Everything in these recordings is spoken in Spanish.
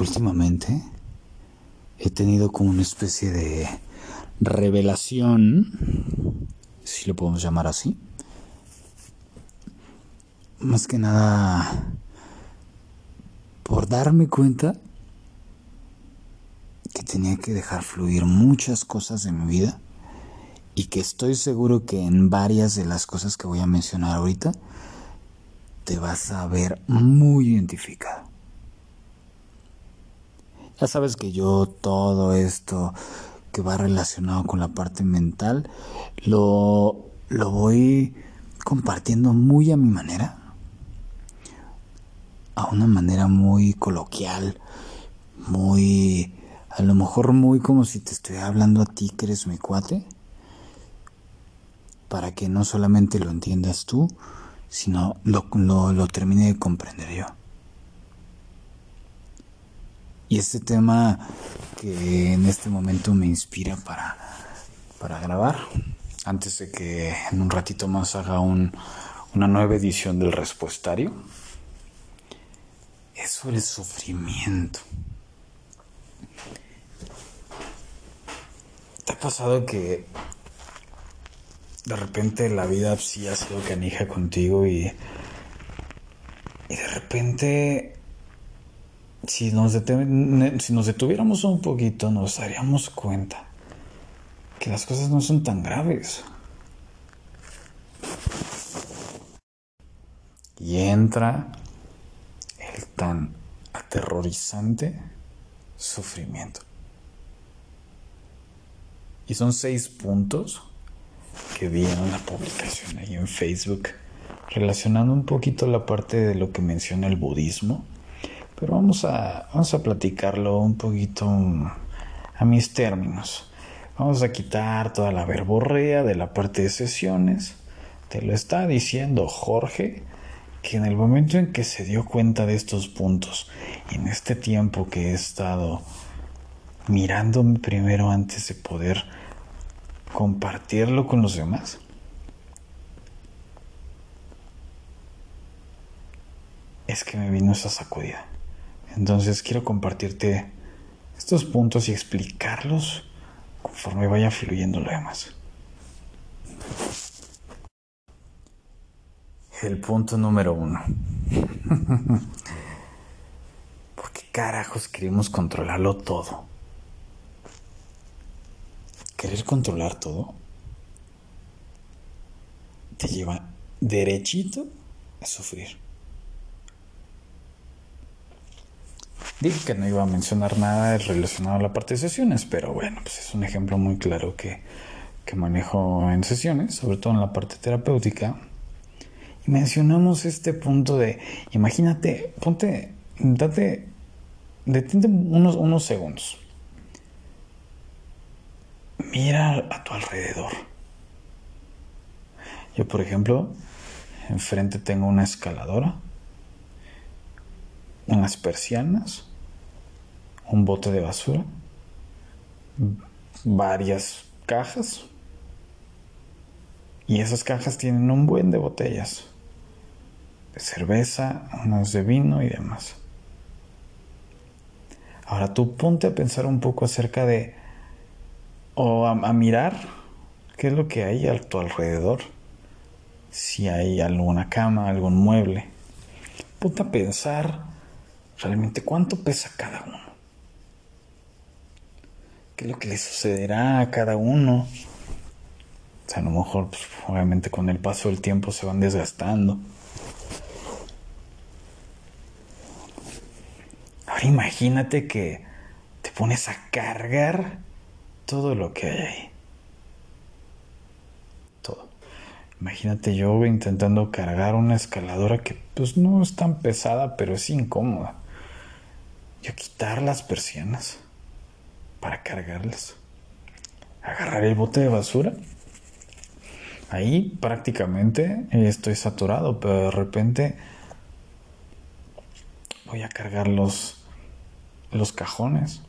últimamente he tenido como una especie de revelación, si lo podemos llamar así. Más que nada por darme cuenta que tenía que dejar fluir muchas cosas de mi vida y que estoy seguro que en varias de las cosas que voy a mencionar ahorita te vas a ver muy identificado. Ya sabes que yo todo esto que va relacionado con la parte mental lo, lo voy compartiendo muy a mi manera, a una manera muy coloquial, muy, a lo mejor muy como si te estuviera hablando a ti que eres mi cuate, para que no solamente lo entiendas tú, sino lo, lo, lo termine de comprender yo. Y este tema que en este momento me inspira para, para grabar, antes de que en un ratito más haga un, una nueva edición del respuestario, es sobre el sufrimiento. ¿Te ha pasado que de repente la vida sí ha sido canija contigo y, y de repente si nos, si nos detuviéramos un poquito nos daríamos cuenta que las cosas no son tan graves. Y entra el tan aterrorizante sufrimiento. Y son seis puntos que vi en una publicación ahí en Facebook relacionando un poquito la parte de lo que menciona el budismo pero vamos a, vamos a platicarlo un poquito a mis términos. Vamos a quitar toda la verborrea de la parte de sesiones. Te lo está diciendo Jorge, que en el momento en que se dio cuenta de estos puntos, en este tiempo que he estado mirándome primero antes de poder compartirlo con los demás, es que me vino esa sacudida. Entonces quiero compartirte estos puntos y explicarlos conforme vaya fluyendo lo demás. El punto número uno. ¿Por qué carajos queremos controlarlo todo? Querer controlar todo te lleva derechito a sufrir. Dije que no iba a mencionar nada relacionado a la parte de sesiones, pero bueno, pues es un ejemplo muy claro que, que manejo en sesiones, sobre todo en la parte terapéutica. Mencionamos este punto de, imagínate, ponte, date, detente unos, unos segundos. Mira a tu alrededor. Yo, por ejemplo, enfrente tengo una escaladora unas persianas, un bote de basura, varias cajas y esas cajas tienen un buen de botellas de cerveza, unas de vino y demás. Ahora tú ponte a pensar un poco acerca de o a, a mirar qué es lo que hay a tu alrededor. Si hay alguna cama, algún mueble. Ponte a pensar realmente cuánto pesa cada uno. ¿Qué es lo que le sucederá a cada uno? O sea, a lo mejor, pues, obviamente con el paso del tiempo se van desgastando. Ahora imagínate que te pones a cargar todo lo que hay ahí. Todo. Imagínate yo intentando cargar una escaladora que pues no es tan pesada, pero es incómoda yo quitar las persianas para cargarlas. Agarrar el bote de basura. Ahí prácticamente estoy saturado, pero de repente voy a cargar los, los cajones.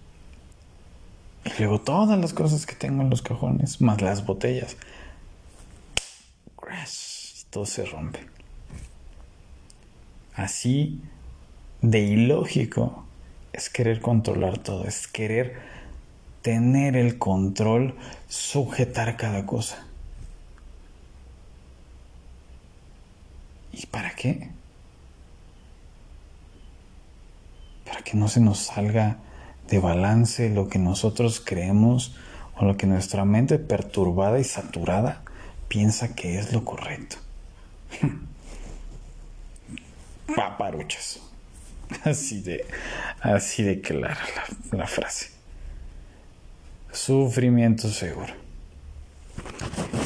Y luego todas las cosas que tengo en los cajones, más las botellas. Y todo se rompe. Así de ilógico es querer controlar todo, es querer tener el control, sujetar cada cosa. ¿Y para qué? Para que no se nos salga de balance lo que nosotros creemos o lo que nuestra mente perturbada y saturada piensa que es lo correcto. Paparuchas. Así de, así de clara la, la frase. Sufrimiento seguro.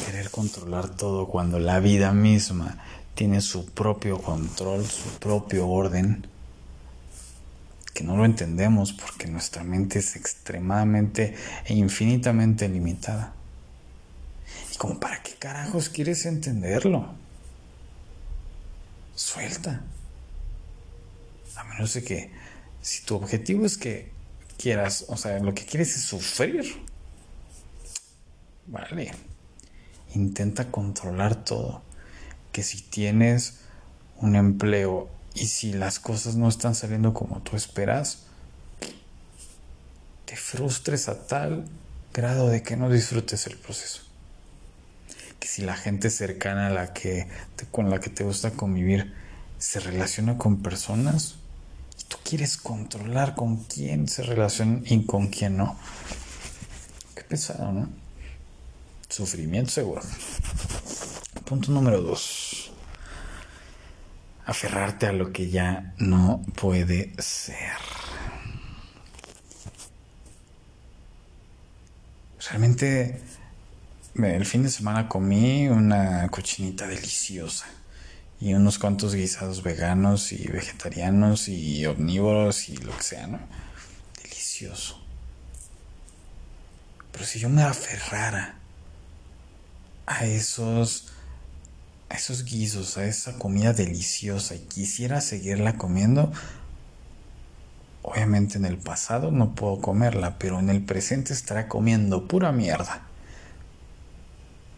Querer controlar todo cuando la vida misma tiene su propio control, su propio orden que no lo entendemos porque nuestra mente es extremadamente e infinitamente limitada. ¿Y como para qué carajos quieres entenderlo? Suelta. A menos que si tu objetivo es que quieras, o sea, lo que quieres es sufrir. Vale. Intenta controlar todo. Que si tienes un empleo y si las cosas no están saliendo como tú esperas, te frustres a tal grado de que no disfrutes el proceso. Que si la gente cercana a la que con la que te gusta convivir se relaciona con personas tú quieres controlar con quién se relaciona y con quién no. Qué pesado, ¿no? Sufrimiento seguro. Punto número dos aferrarte a lo que ya no puede ser. Realmente el fin de semana comí una cochinita deliciosa y unos cuantos guisados veganos y vegetarianos y omnívoros y lo que sea, ¿no? Delicioso. Pero si yo me aferrara a esos a esos guisos, a esa comida deliciosa y quisiera seguirla comiendo, obviamente en el pasado no puedo comerla, pero en el presente estará comiendo pura mierda.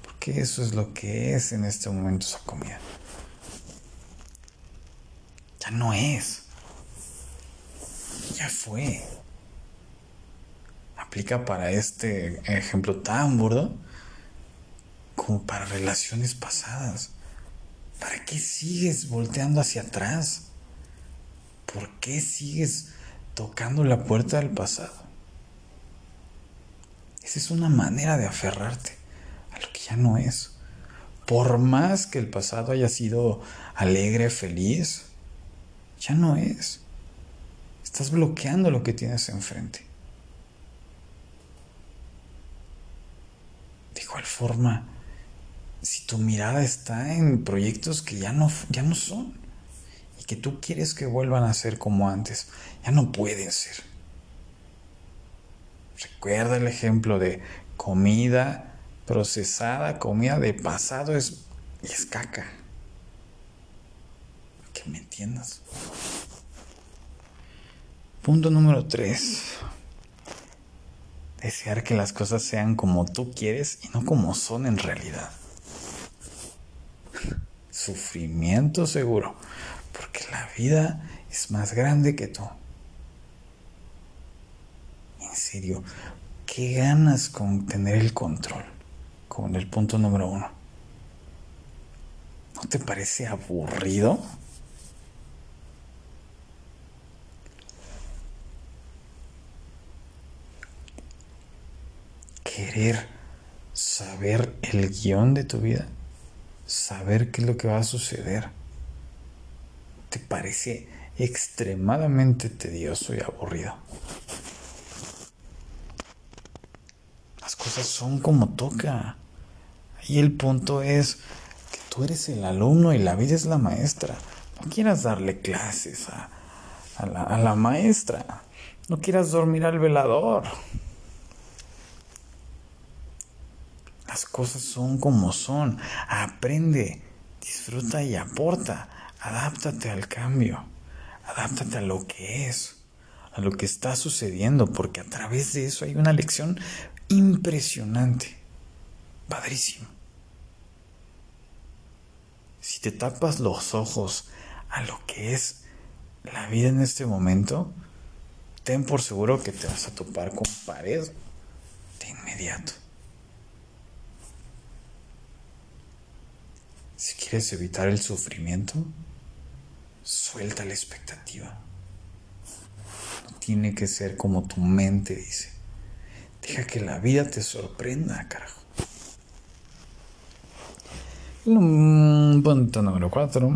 Porque eso es lo que es en este momento esa comida. Ya no es. Ya fue. Aplica para este ejemplo tan burdo como para relaciones pasadas. ¿Para qué sigues volteando hacia atrás? ¿Por qué sigues tocando la puerta del pasado? Esa es una manera de aferrarte a lo que ya no es. Por más que el pasado haya sido alegre, feliz, ya no es. Estás bloqueando lo que tienes enfrente. De igual forma, si tu mirada está en proyectos que ya no, ya no son y que tú quieres que vuelvan a ser como antes, ya no pueden ser. Recuerda el ejemplo de comida procesada, comida de pasado es, es caca. Me entiendas. Punto número 3. Desear que las cosas sean como tú quieres y no como son en realidad sufrimiento seguro, porque la vida es más grande que tú. En serio, ¿qué ganas con tener el control? Con el punto número uno. ¿No te parece aburrido? Querer saber el guion de tu vida saber qué es lo que va a suceder. Te parece extremadamente tedioso y aburrido. Las cosas son como toca. Y el punto es que tú eres el alumno y la vida es la maestra. No quieras darle clases a, a la maestra. No quieras dormir al velador. Cosas son como son. Aprende, disfruta y aporta. Adáptate al cambio. Adáptate a lo que es, a lo que está sucediendo, porque a través de eso hay una lección impresionante. Padrísimo. Si te tapas los ojos a lo que es la vida en este momento, ten por seguro que te vas a topar con pared de inmediato. Si quieres evitar el sufrimiento, suelta la expectativa. No tiene que ser como tu mente dice. Deja que la vida te sorprenda, carajo. Punto número cuatro.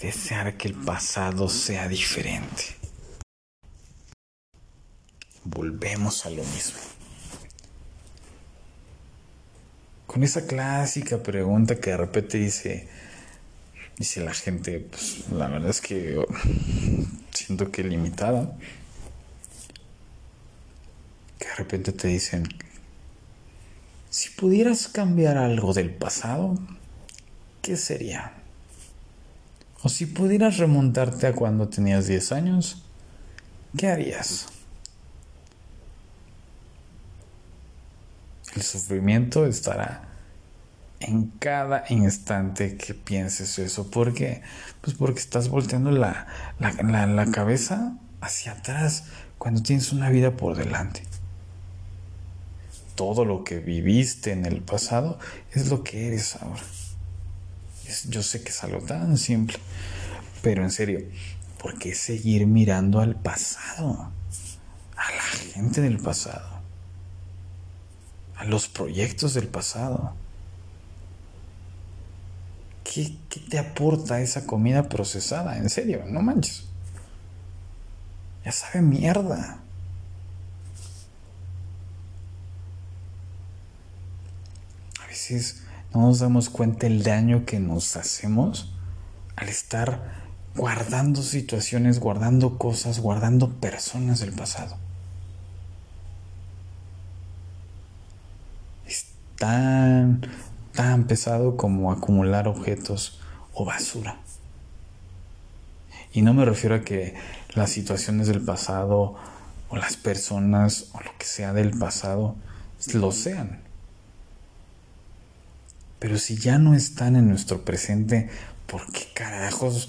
Desear que el pasado sea diferente. Volvemos a lo mismo. Con esa clásica pregunta que de repente dice, dice la gente, pues la verdad es que siento que limitada. Que de repente te dicen, si pudieras cambiar algo del pasado, ¿qué sería? O si pudieras remontarte a cuando tenías 10 años, ¿qué harías? El sufrimiento estará en cada instante que pienses eso. ¿Por qué? Pues porque estás volteando la, la, cabeza hacia atrás cuando tienes una vida por delante. Todo lo que viviste en el pasado es lo que eres ahora. yo sé que es algo tan simple, pero en serio, ¿por qué seguir mirando al pasado? A la gente del pasado a los proyectos del pasado. ¿Qué, te aporta esa comida procesada? En serio, no manches. Ya sabe mierda. A veces no nos damos cuenta el daño que nos hacemos al estar guardando situaciones, guardando cosas, guardando personas del pasado. Tan, tan pesado como acumular objetos o basura. Y no me refiero a que las situaciones del pasado o las personas o lo que sea del pasado lo sean. Pero si ya no están en nuestro presente, ¿por qué carajos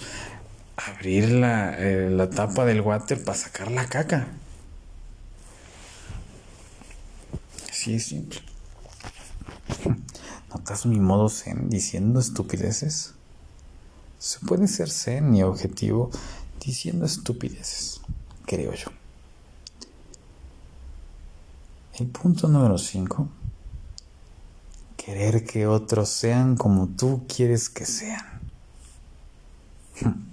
abrir la, eh, la tapa del water para sacar la caca? Así es simple. ¿Notas mi modo zen diciendo estupideces? Se puede ser zen y objetivo diciendo estupideces, creo yo. El punto número 5. Querer que otros sean como tú quieres que sean.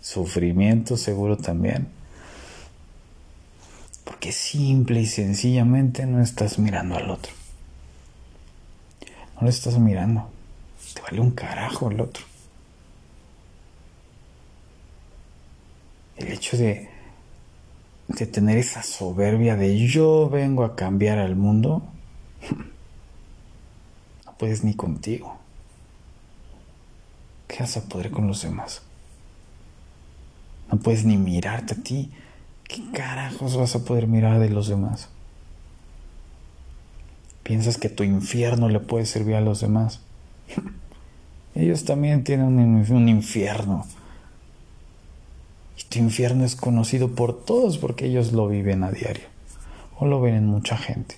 Sufrimiento seguro también. Porque simple y sencillamente no estás mirando al otro. No le estás mirando. Te vale un carajo el otro. El hecho de, de tener esa soberbia de yo vengo a cambiar al mundo, no puedes ni contigo. ¿Qué vas a poder con los demás? No puedes ni mirarte a ti. ¿Qué carajos vas a poder mirar de los demás? Piensas que tu infierno le puede servir a los demás. Ellos también tienen un, infierno. Y tu infierno es conocido por todos porque ellos lo viven a diario. O lo ven en mucha gente.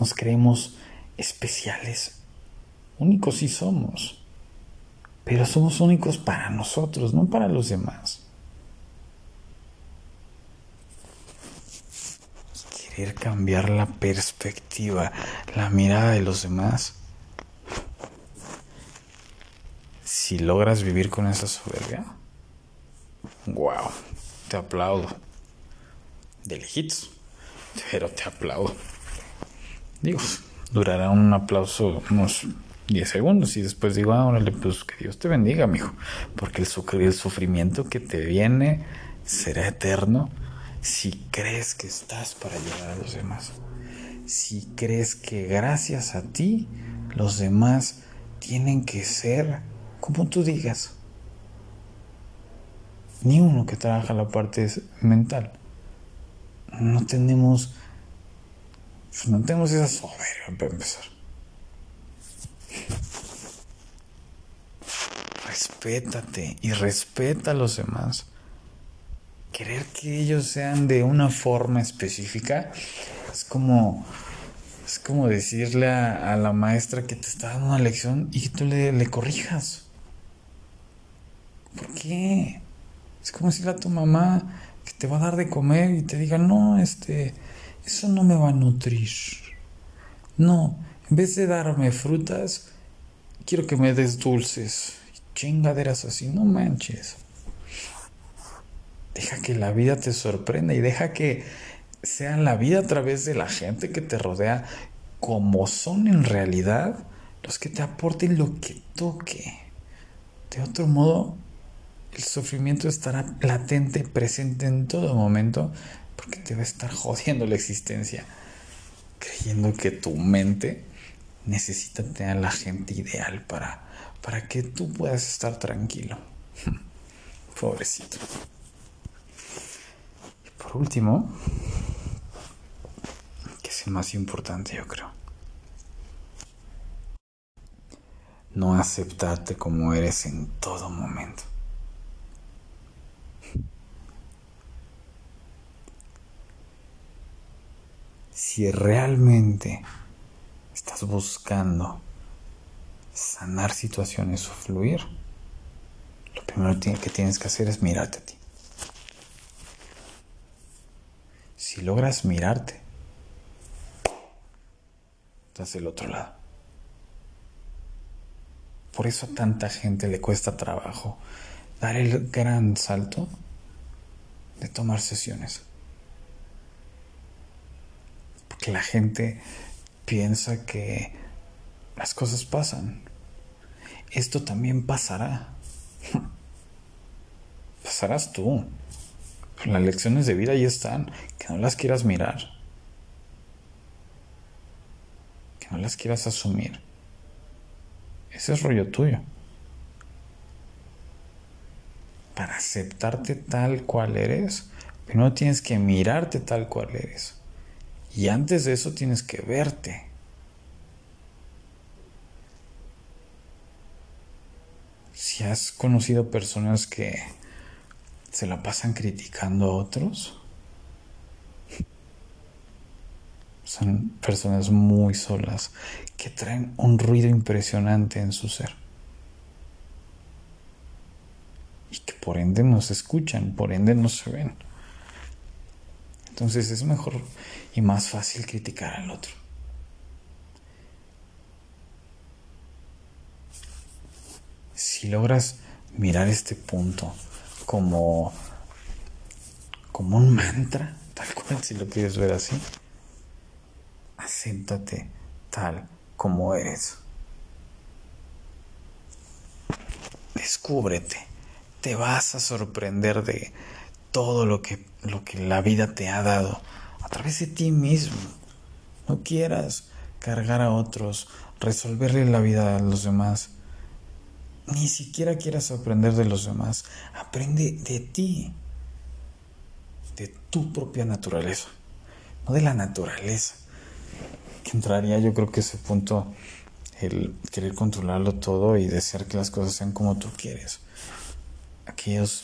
Nos creemos especiales. Únicos sí somos. Pero somos únicos para nosotros, no para los demás. Cambiar la perspectiva, la mirada de los demás. Si logras vivir con esa soberbia, wow, te aplaudo. De lejitos, pero te aplaudo. Digo, durará un aplauso unos 10 segundos y después digo, ah, órale, pues que Dios te bendiga, mijo, porque el, el sufrimiento que te viene será eterno si crees que estás para ayudar a los demás, si crees que gracias a ti los demás tienen que ser como tú digas. Ni uno que trabaja la parte mental. No tenemos, no tenemos esa soberbia para empezar. respétate y respeta a los demás. Querer que ellos sean de una forma específica es como es como decirle a, la maestra que te está dando una lección y que tú le, le corrijas. ¿Por qué? Es como decirle a tu mamá que te va a dar de comer y te diga, no, este, eso no me va a nutrir. No, en vez de darme frutas, quiero que me des dulces. Chingaderas así, no manches. Deja que la vida te sorprenda y deja que sea la vida a través de la gente que te rodea como son en realidad los que te aporten lo que toque. De otro modo, el sufrimiento estará latente, presente en todo momento, porque te va a estar jodiendo la existencia, creyendo que tu mente necesita tener la gente ideal para, para que tú puedas estar tranquilo. Pobrecito. Por último, que es el más importante yo creo, no aceptarte como eres en todo momento. si realmente estás buscando sanar situaciones o fluir, lo primero que tienes que hacer es mirarte a ti. Si logras mirarte, estás del otro lado. Por eso a tanta gente le cuesta trabajo dar el gran salto de tomar sesiones que la gente piensa que las cosas pasan. Esto también pasará. Pasarás tú. Las lecciones de vida ya están. Que no las quieras mirar. Que no las quieras asumir. Ese es rollo tuyo. Para aceptarte tal cual eres, primero tienes que mirarte tal cual eres. Y antes de eso tienes que verte. Si has conocido personas que se la pasan criticando a otros, son personas muy solas que traen un ruido impresionante en su ser. Y que por ende no se escuchan, por ende no se ven. Entonces es mejor y más fácil criticar al otro. Si logras mirar este punto como como un mantra, tal cual si lo quieres ver así, acéptate tal como eres. Descúbrete. Te vas a sorprender de todo lo que, lo que la vida te ha dado a través de ti mismo. No quieras cargar a otros, resolverle la vida a los demás. Ni siquiera quieras aprender de los demás. Aprende de ti, de tu propia naturaleza, no de la naturaleza. Que entraría yo creo que ese punto, el querer controlarlo todo y desear que las cosas sean como tú quieres. Aquellos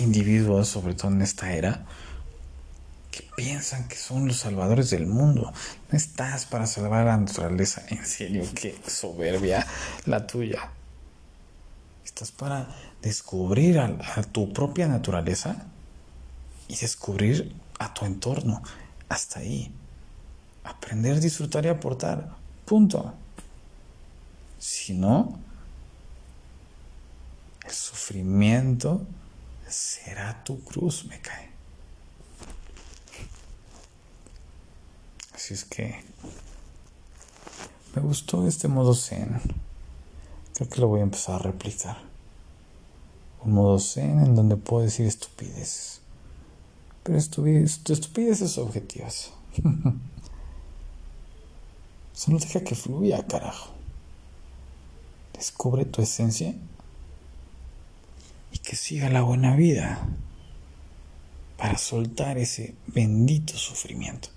individuos, sobre todo en esta era, que piensan que son los salvadores del mundo. No estás para salvar a la naturaleza. En serio, qué soberbia la tuya. Estás para descubrir a, a tu propia naturaleza y descubrir a tu entorno. Hasta ahí. Aprender, disfrutar y aportar. Punto. Si no, el sufrimiento será tu cruz, me cae. Así es que me gustó este modo zen. Creo que lo voy a empezar a replicar. Un modo zen en donde puedo decir estupideces. Pero estupideces objetivas. Solo deja que fluya, carajo. Descubre tu esencia y que siga la buena vida para soltar ese bendito sufrimiento.